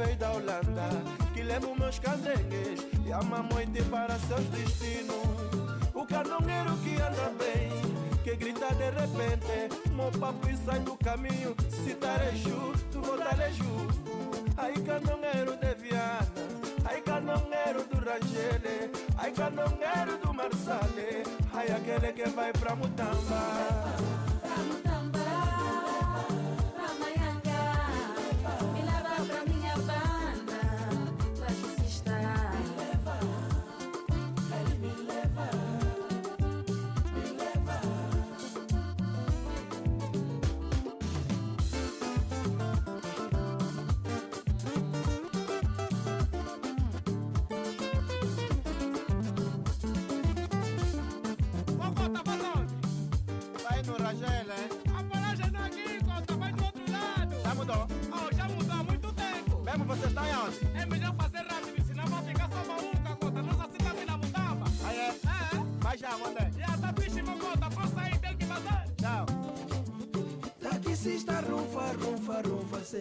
Veio da Holanda Que leva os meus candengues E a mamoite para seus destinos. O canongueiro que anda bem Que grita de repente Mo papo e sai do caminho Se tareju, tu voltaleju Ai canongueiro de Viana Ai canongueiro do Rangele Ai canongueiro do Marsale Ai aquele que vai pra Mutamba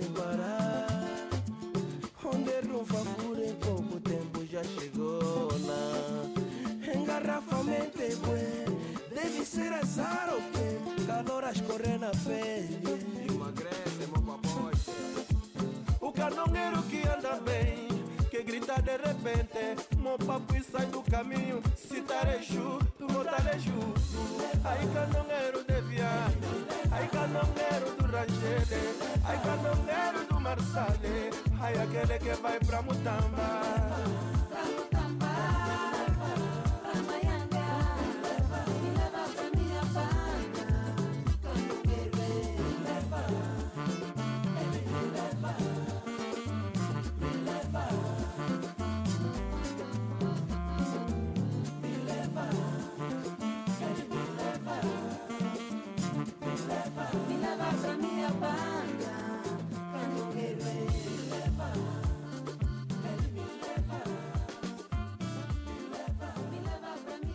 sem. Onde rufa fura em pouco tempo já chegou lá. Engarrafamento é bué, deve ser azar o quê? Calor a escorrer aquele que vai pra Mutamba.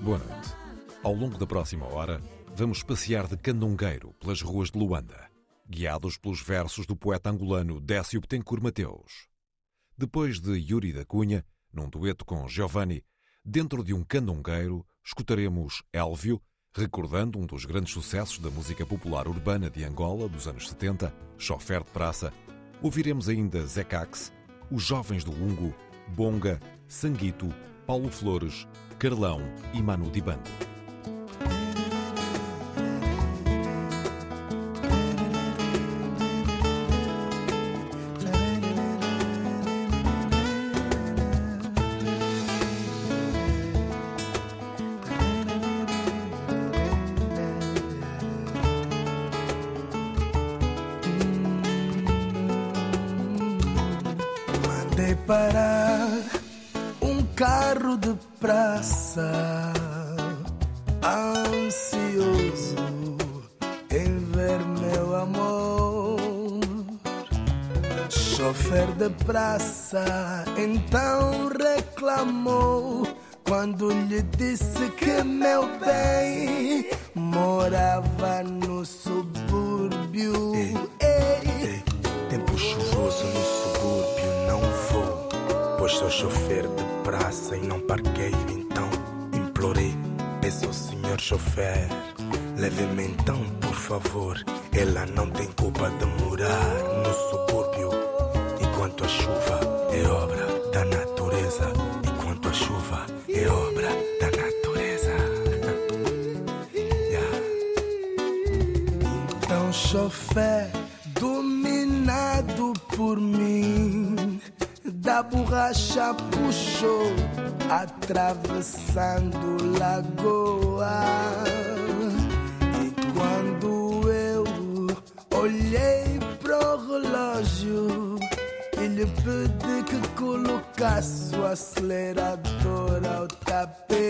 Boa noite. Ao longo da próxima hora, vamos passear de candongueiro pelas ruas de Luanda, guiados pelos versos do poeta angolano Décio Betancourt Mateus. Depois de Yuri da Cunha, num dueto com Giovanni, dentro de um candongueiro, escutaremos Élvio, Recordando um dos grandes sucessos da música popular urbana de Angola dos anos 70, Chofer de Praça, ouviremos ainda Zé Cax, Os Jovens do Ungo, Bonga, Sanguito, Paulo Flores, Carlão e Manu Dibango. Disse que meu bem morava no subúrbio. Ei, Tempo chuvoso no subúrbio não vou Pois sou chofer de praça e não parqueio Então implorei, peço ao senhor chofer Leve-me então, por favor. Ela não tem culpa de morar no subúrbio Enquanto a chuva é obra da natureza Chofer, dominado por mim, da borracha puxou, atravessando lagoa. E quando eu olhei pro relógio, ele pedi que colocasse o acelerador ao tapete.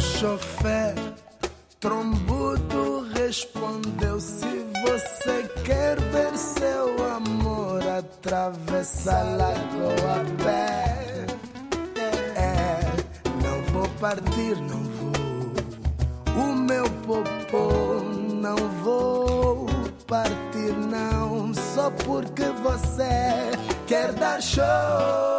Chofer, trombudo respondeu: Se você quer ver seu amor, atravessa a lagoa a pé. É, não vou partir, não vou. O meu popô, não vou partir, não. Só porque você quer dar show.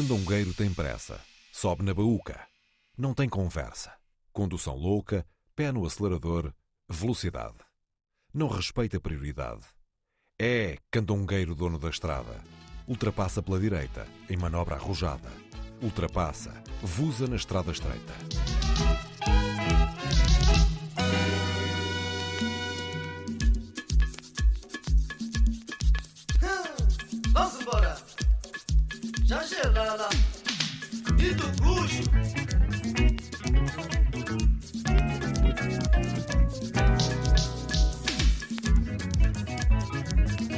Candongueiro tem pressa. Sobe na baúca. Não tem conversa. Condução louca, Pé no acelerador, velocidade. Não respeita prioridade. É candongueiro dono da estrada. Ultrapassa pela direita, em manobra arrojada. Ultrapassa, vusa na estrada estreita. Bruxo.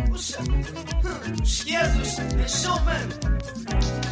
Puxa. Hum, é showman.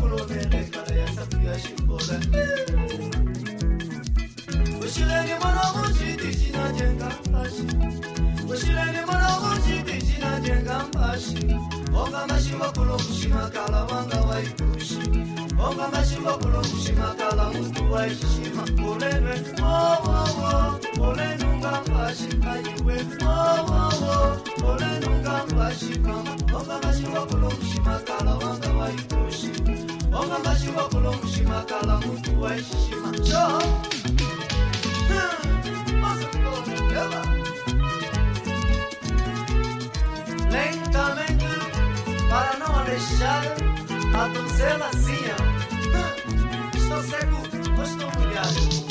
shimborwe ushileni mwana muchiti chinajenga mpashi ushileni mwana muchiti chinajenga mpashi onga mashiwa kulo kushimakala wanga waikushi onga mashiwa kulo kushimakala muntu waishishima ulenwe wowowo ulenunga mpashi ayiwe wowowo ulenunga mpashi kama onga mashiwa kulo kushimakala wanga waikushi onga mashiwa kulo kushimakala muntu waishishima cho Lentamente, para não deixar a donzelazinha. Estou seco, ou estou molhado?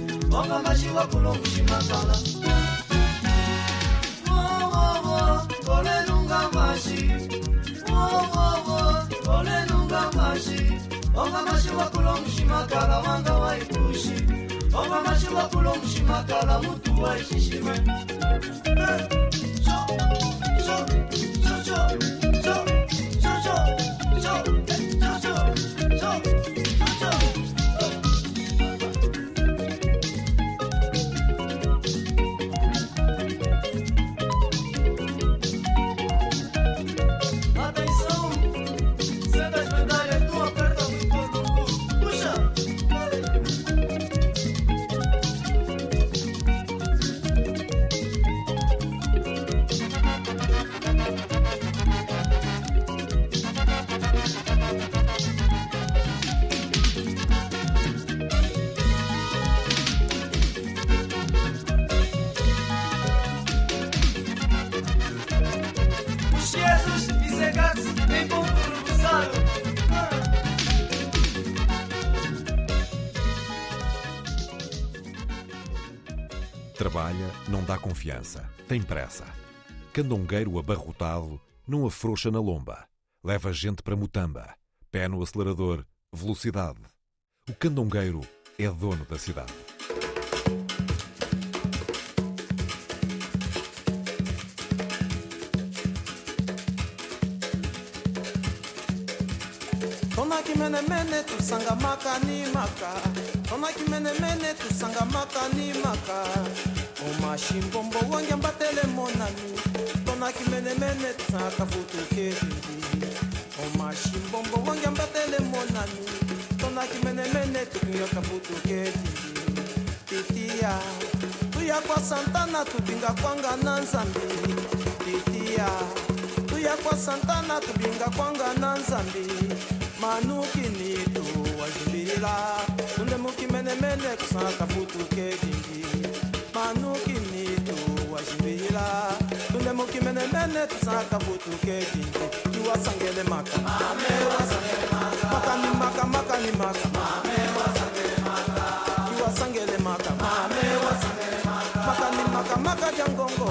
mokamashi wa kulungushi makala wowowo kolenunga mashi wowowo kolenunga mashi mokamashi wa kulungushi makala wanga waikushi mokamashi wa kulungushi makala mutu waishishime hey, eh, so, so, so, so. Trabalha não dá confiança, tem pressa. Candongueiro abarrotado não afrouxa na lomba. Leva gente para Mutamba. Pé no acelerador, velocidade. O candongueiro é dono da cidade. tona kimene mene tusanga maka ni maka tona kimenemene tusangamaka nimaka omashingombo wonge mbatele monami tona kimenemene tusangaka futukebili omashingombo wonge mbatele monami tona kimenemene tukingaka futukebili titiya tuya kwa santana tubinga kwanga na nzambe titiya tuya kwa santana tubinga kwanga na Manuki manukinitu wajibila tunde mukimenemene kusaka futuke dingi manukinitu wajibila tunde mukimenemene tusaka futuke dingi maka. Makani maka. Maka maka makani maka. Maka. Jangongo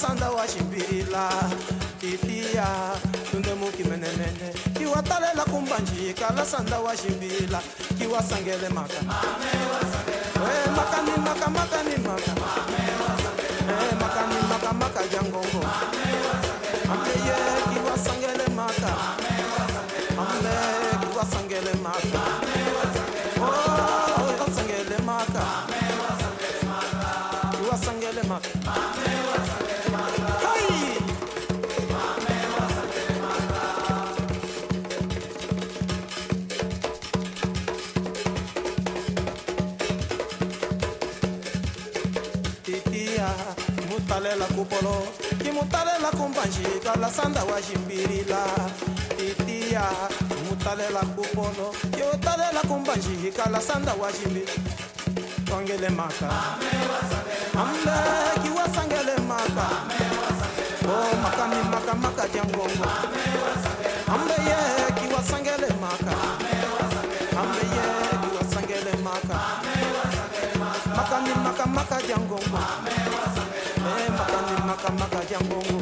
basanda washipila ilia tunde mukimenemene kiwatalela kumbanjika lasanda washipila kiwasangele maka wa wasangele maka. We, makani maka maka. nkolo kimutalela kumbanjika lasanda wa ximbilila itiya kimutalela kupolo kiutalela kumbanjika lasanda wa ximbi tongele maka. Ambe kiwasangele maka. Oh, o maka maka maka jangongo ambe ye kiwasangele maka. Ambe ye kiwasangele maka. Maka maka maka jangongo makani maka maka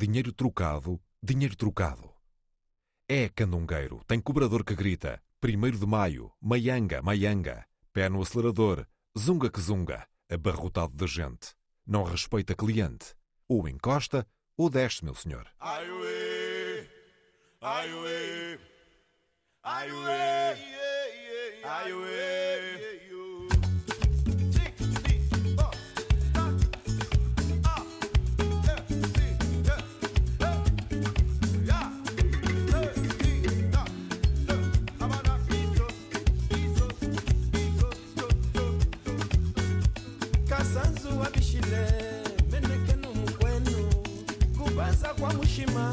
Dinheiro trocado, dinheiro trocado. É candongueiro, tem cobrador que grita. Primeiro de maio, maianga, maianga. Pé no acelerador, zunga que zunga. Abarrotado de gente. Não respeita cliente. Ou encosta, ou desce, meu senhor. Ai ai ai ai. Kwa mushima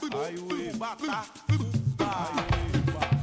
Bahia, Batá, Batá,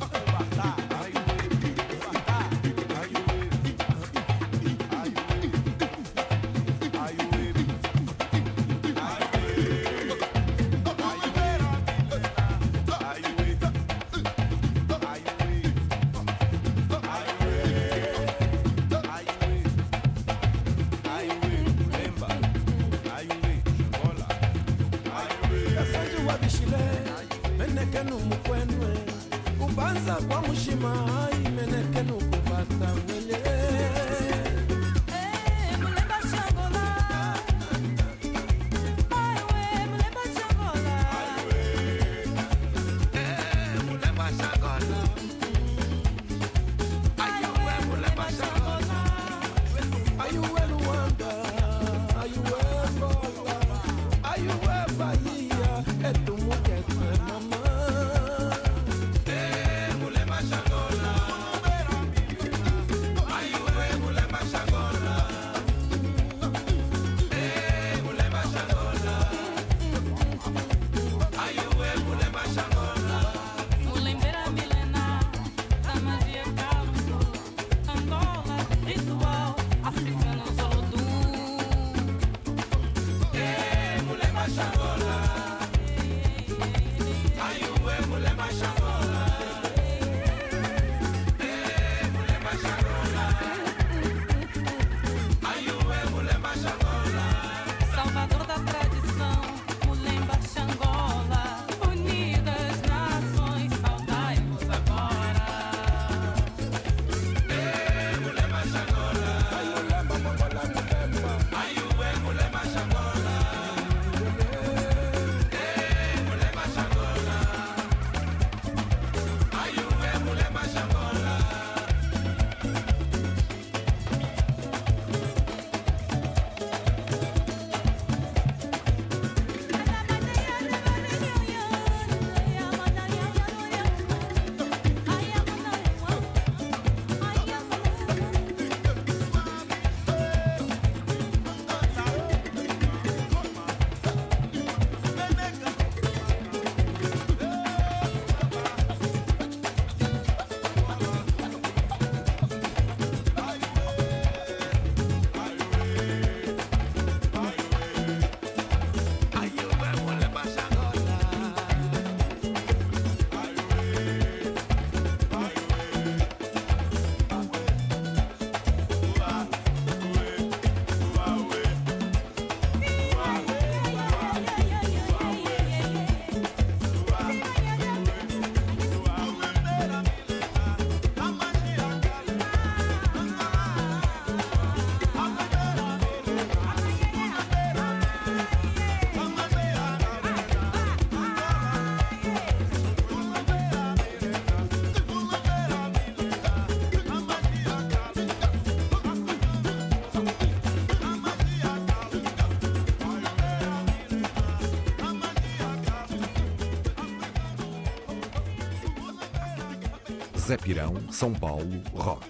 Zé Pirão, São Paulo, rock.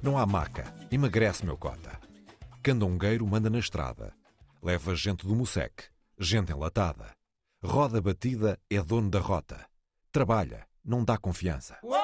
Não há maca, emagrece meu cota. Candongueiro manda na estrada. Leva gente do Mussec, gente enlatada. Roda batida é dono da rota. Trabalha, não dá confiança. Uou,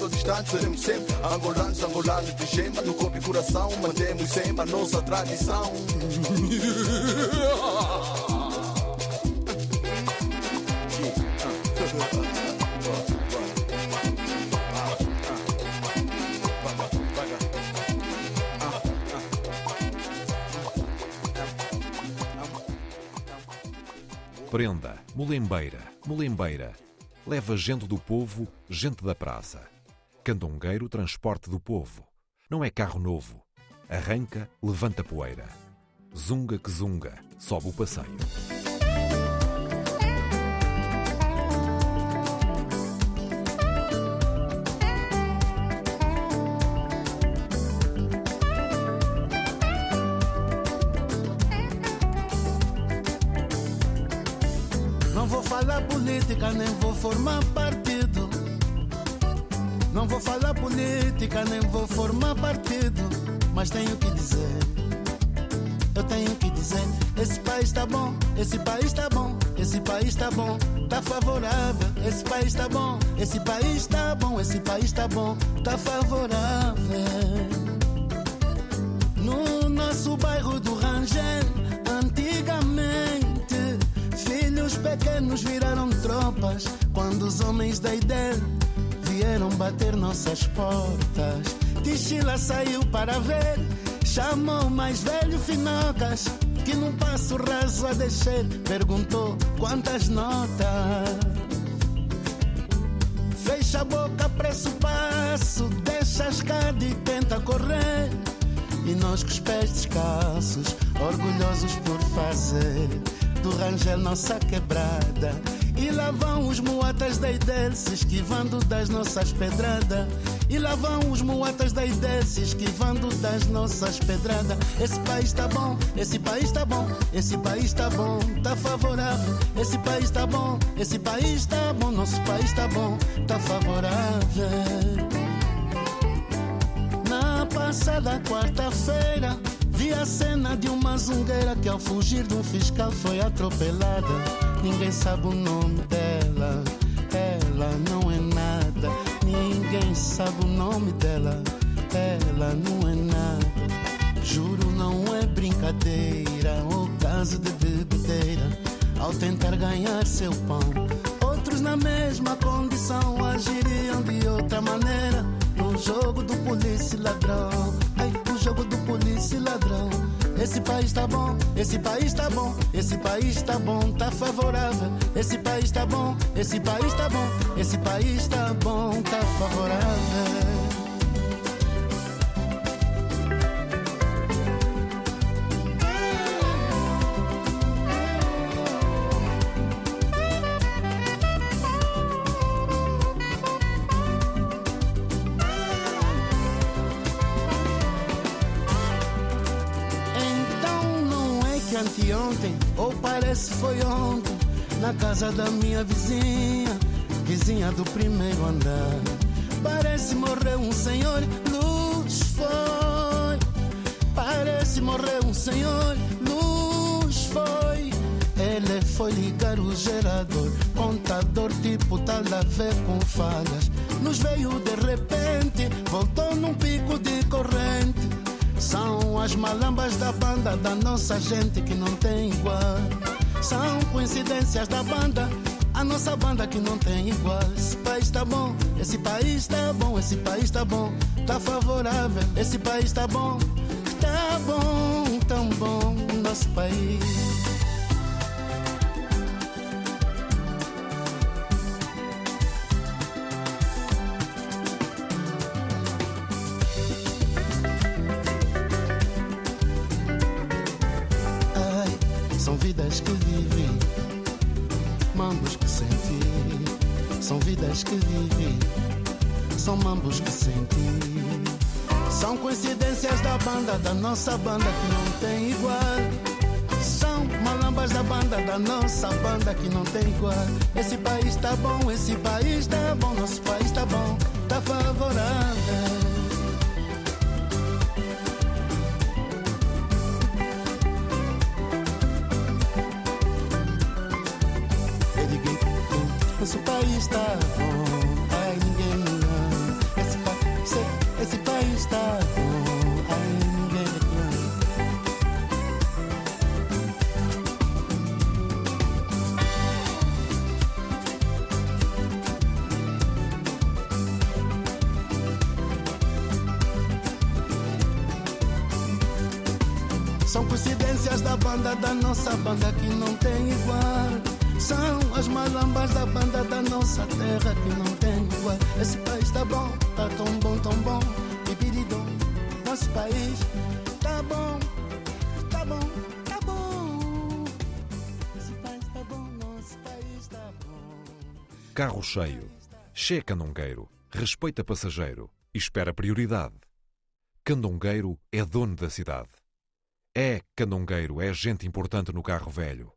Presente ou distante, seremos sempre Angolanos, angolanos de gema No corpo e coração, mantemos sempre a nossa tradição Prenda, mulembeira, mulembeira. Leva gente do povo, gente da praça. Candongueiro, transporte do povo. Não é carro novo. Arranca, levanta poeira. Zunga que zunga, sobe o passeio. Não vou falar política, nem vou formar partido. Não vou falar política, nem vou formar partido. Mas tenho que dizer, eu tenho que dizer: esse país tá bom, esse país tá bom, esse país tá bom, tá favorável. Esse país tá bom, esse país tá bom, esse país tá bom, tá favorável. No nosso bairro do Rangel, antigamente, filhos pequenos viraram tropas quando os homens da ideia vieram bater nossas portas. Tichila saiu para ver, chamou o mais velho Finocas, que num passo raso a descer, perguntou quantas notas. Fecha a boca, preço passo, deixa a escada e tenta correr. E nós com os pés descalços, orgulhosos por fazer do Rangel nossa quebrada. E lá vão os muatas da IDEL se esquivando das nossas pedradas. E lá vão os muatas da IDEL se esquivando das nossas pedradas. Esse país tá bom, esse país tá bom, esse país tá bom, tá favorável. Esse país tá bom, esse país tá bom, nosso país tá bom, tá favorável. Na passada quarta-feira, vi a cena de uma zungueira que ao fugir de um fiscal foi atropelada. Ninguém sabe o nome dela, ela não é nada. Ninguém sabe o nome dela, ela não é nada. Juro, não é brincadeira ou caso de bebedeira. Ao tentar ganhar seu pão, outros na mesma condição agiriam de outra maneira. No jogo do polícia ladrão, ai, no jogo do polícia ladrão. Esse país tá bom, esse país tá bom, esse país tá bom, tá favorável. Esse país tá bom, esse país tá bom, esse país tá bom, tá favorável. Parece foi ontem, na casa da minha vizinha, vizinha do primeiro andar. Parece morreu um senhor, luz foi. Parece morreu um senhor, luz foi. Ele foi ligar o gerador, contador tipo tal a ver com falhas. Nos veio de repente, voltou num pico de corrente. São as malambas da banda da nossa gente que não tem igual. São coincidências da banda, a nossa banda que não tem igual. Esse país tá bom, esse país tá bom, esse país tá bom, tá favorável. Esse país tá bom, tá bom, tão bom, nosso país. Nossa banda que não tem igual. São malambas da banda, da nossa banda que não tem igual. Esse país tá bom, esse país tá bom, nosso país tá bom, tá favorável. São coincidências da banda, da nossa banda que não tem igual. São as malambas da banda da nossa terra que não tem igual. Esse país tá bom, tá tão bom, tão bom. Bibiridom, nosso país tá bom, tá bom, tá bom. Esse país tá bom, nosso país tá bom. Carro cheio. Che Candongueiro. Respeita passageiro espera prioridade. Candongueiro é dono da cidade. É Candongueiro, é gente importante no carro velho.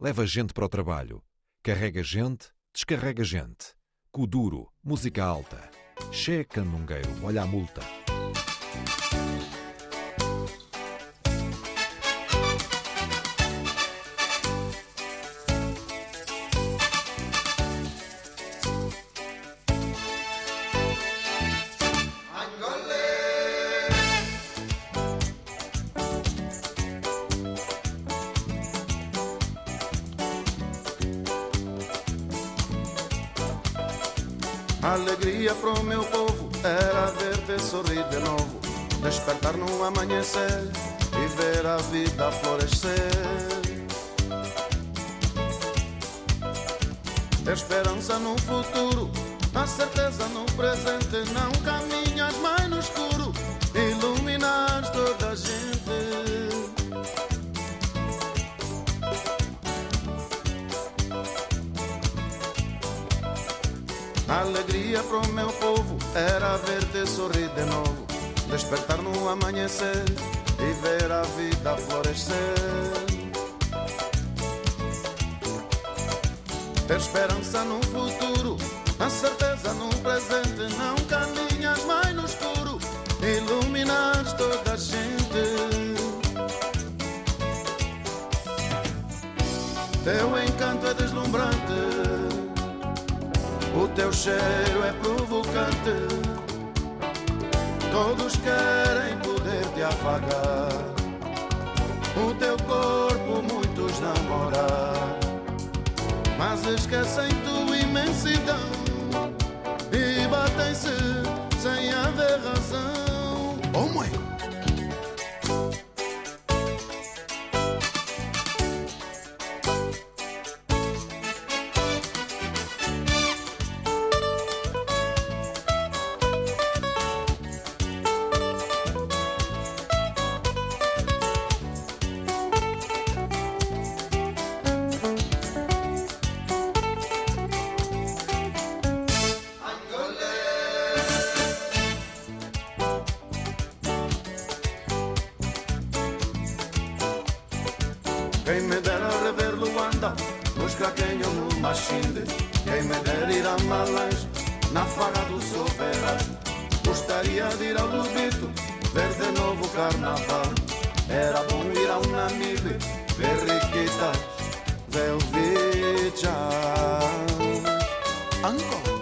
Leva gente para o trabalho. Carrega gente, descarrega gente. Kuduro, música alta. Che Candongueiro, olha a multa. Alegria pro meu povo era ver-te sorrir de novo, despertar no amanhecer e ver a vida florescer. Ter esperança no futuro, a certeza no presente, não caminhas pro meu povo era ver-te sorrir de novo, despertar no amanhecer e ver a vida florescer. Ter esperança no futuro, a certeza cheiro é provocante. Todos querem poder te afagar. O teu corpo muitos namorar. Mas esquecem tua imensidão. Quem me dera rever Luanda Nos craquenhos no Machinde Quem me dera ir a Malange Na faga do soberano Gostaria de ir ao Lubito Ver de novo o carnaval. Era bom ir a um amigo Ver riquitas Velveja Anko.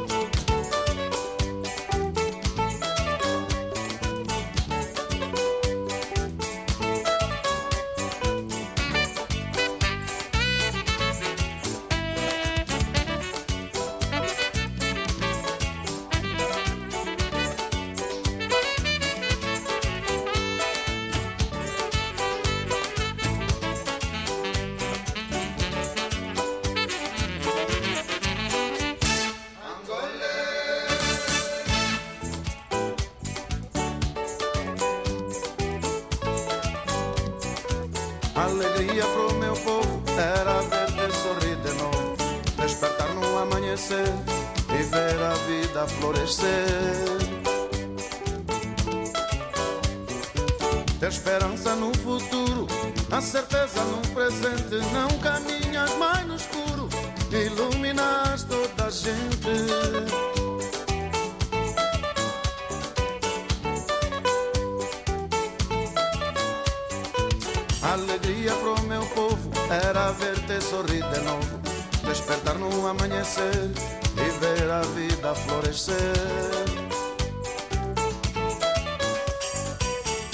Era ver-te sorrir de novo, despertar no amanhecer e ver a vida florescer.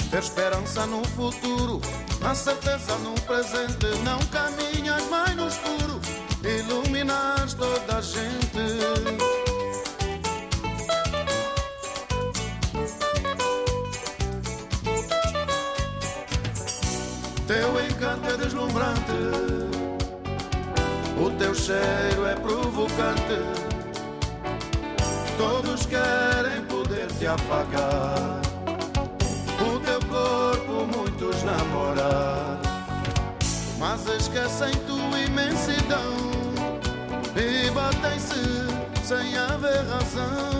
Ter esperança no futuro, a certeza no presente. Não caminhas mais no escuro, iluminas toda a gente. Deslumbrante, o teu cheiro é provocante. Todos querem poder te afagar, o teu corpo muitos namorar, mas esquecem tua imensidão e batem-se sem haver razão.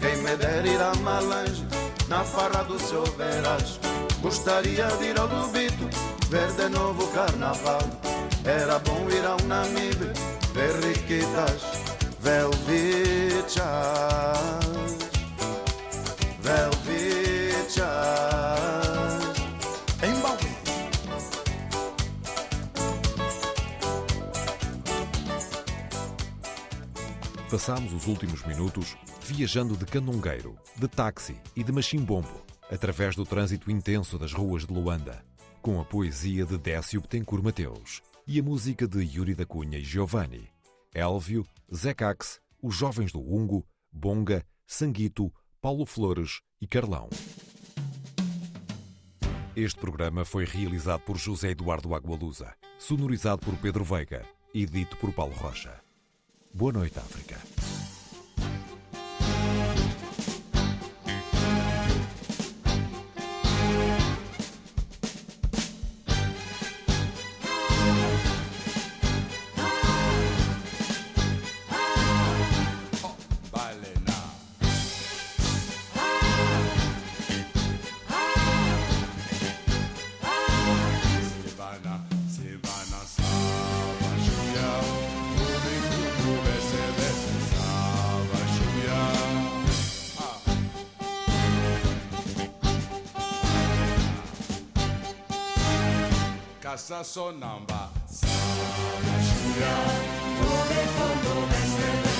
Quem me dera ir a Malange Na farra do seu verás. Gostaria de ir ao Lubito Ver de novo o carnaval. Era bom ir ao Namibe Ver riquitas Velvichas Passámos os últimos minutos viajando de candongueiro, de táxi e de machimbombo, através do trânsito intenso das ruas de Luanda, com a poesia de Décio Betancourt Mateus e a música de Yuri da Cunha e Giovanni, Elvio, Zé Cax, os jovens do Ungo, Bonga, Sanguito, Paulo Flores e Carlão. Este programa foi realizado por José Eduardo Agualusa, sonorizado por Pedro Veiga e dito por Paulo Rocha. Boa noite, África. son number. Sarà dove fondo veste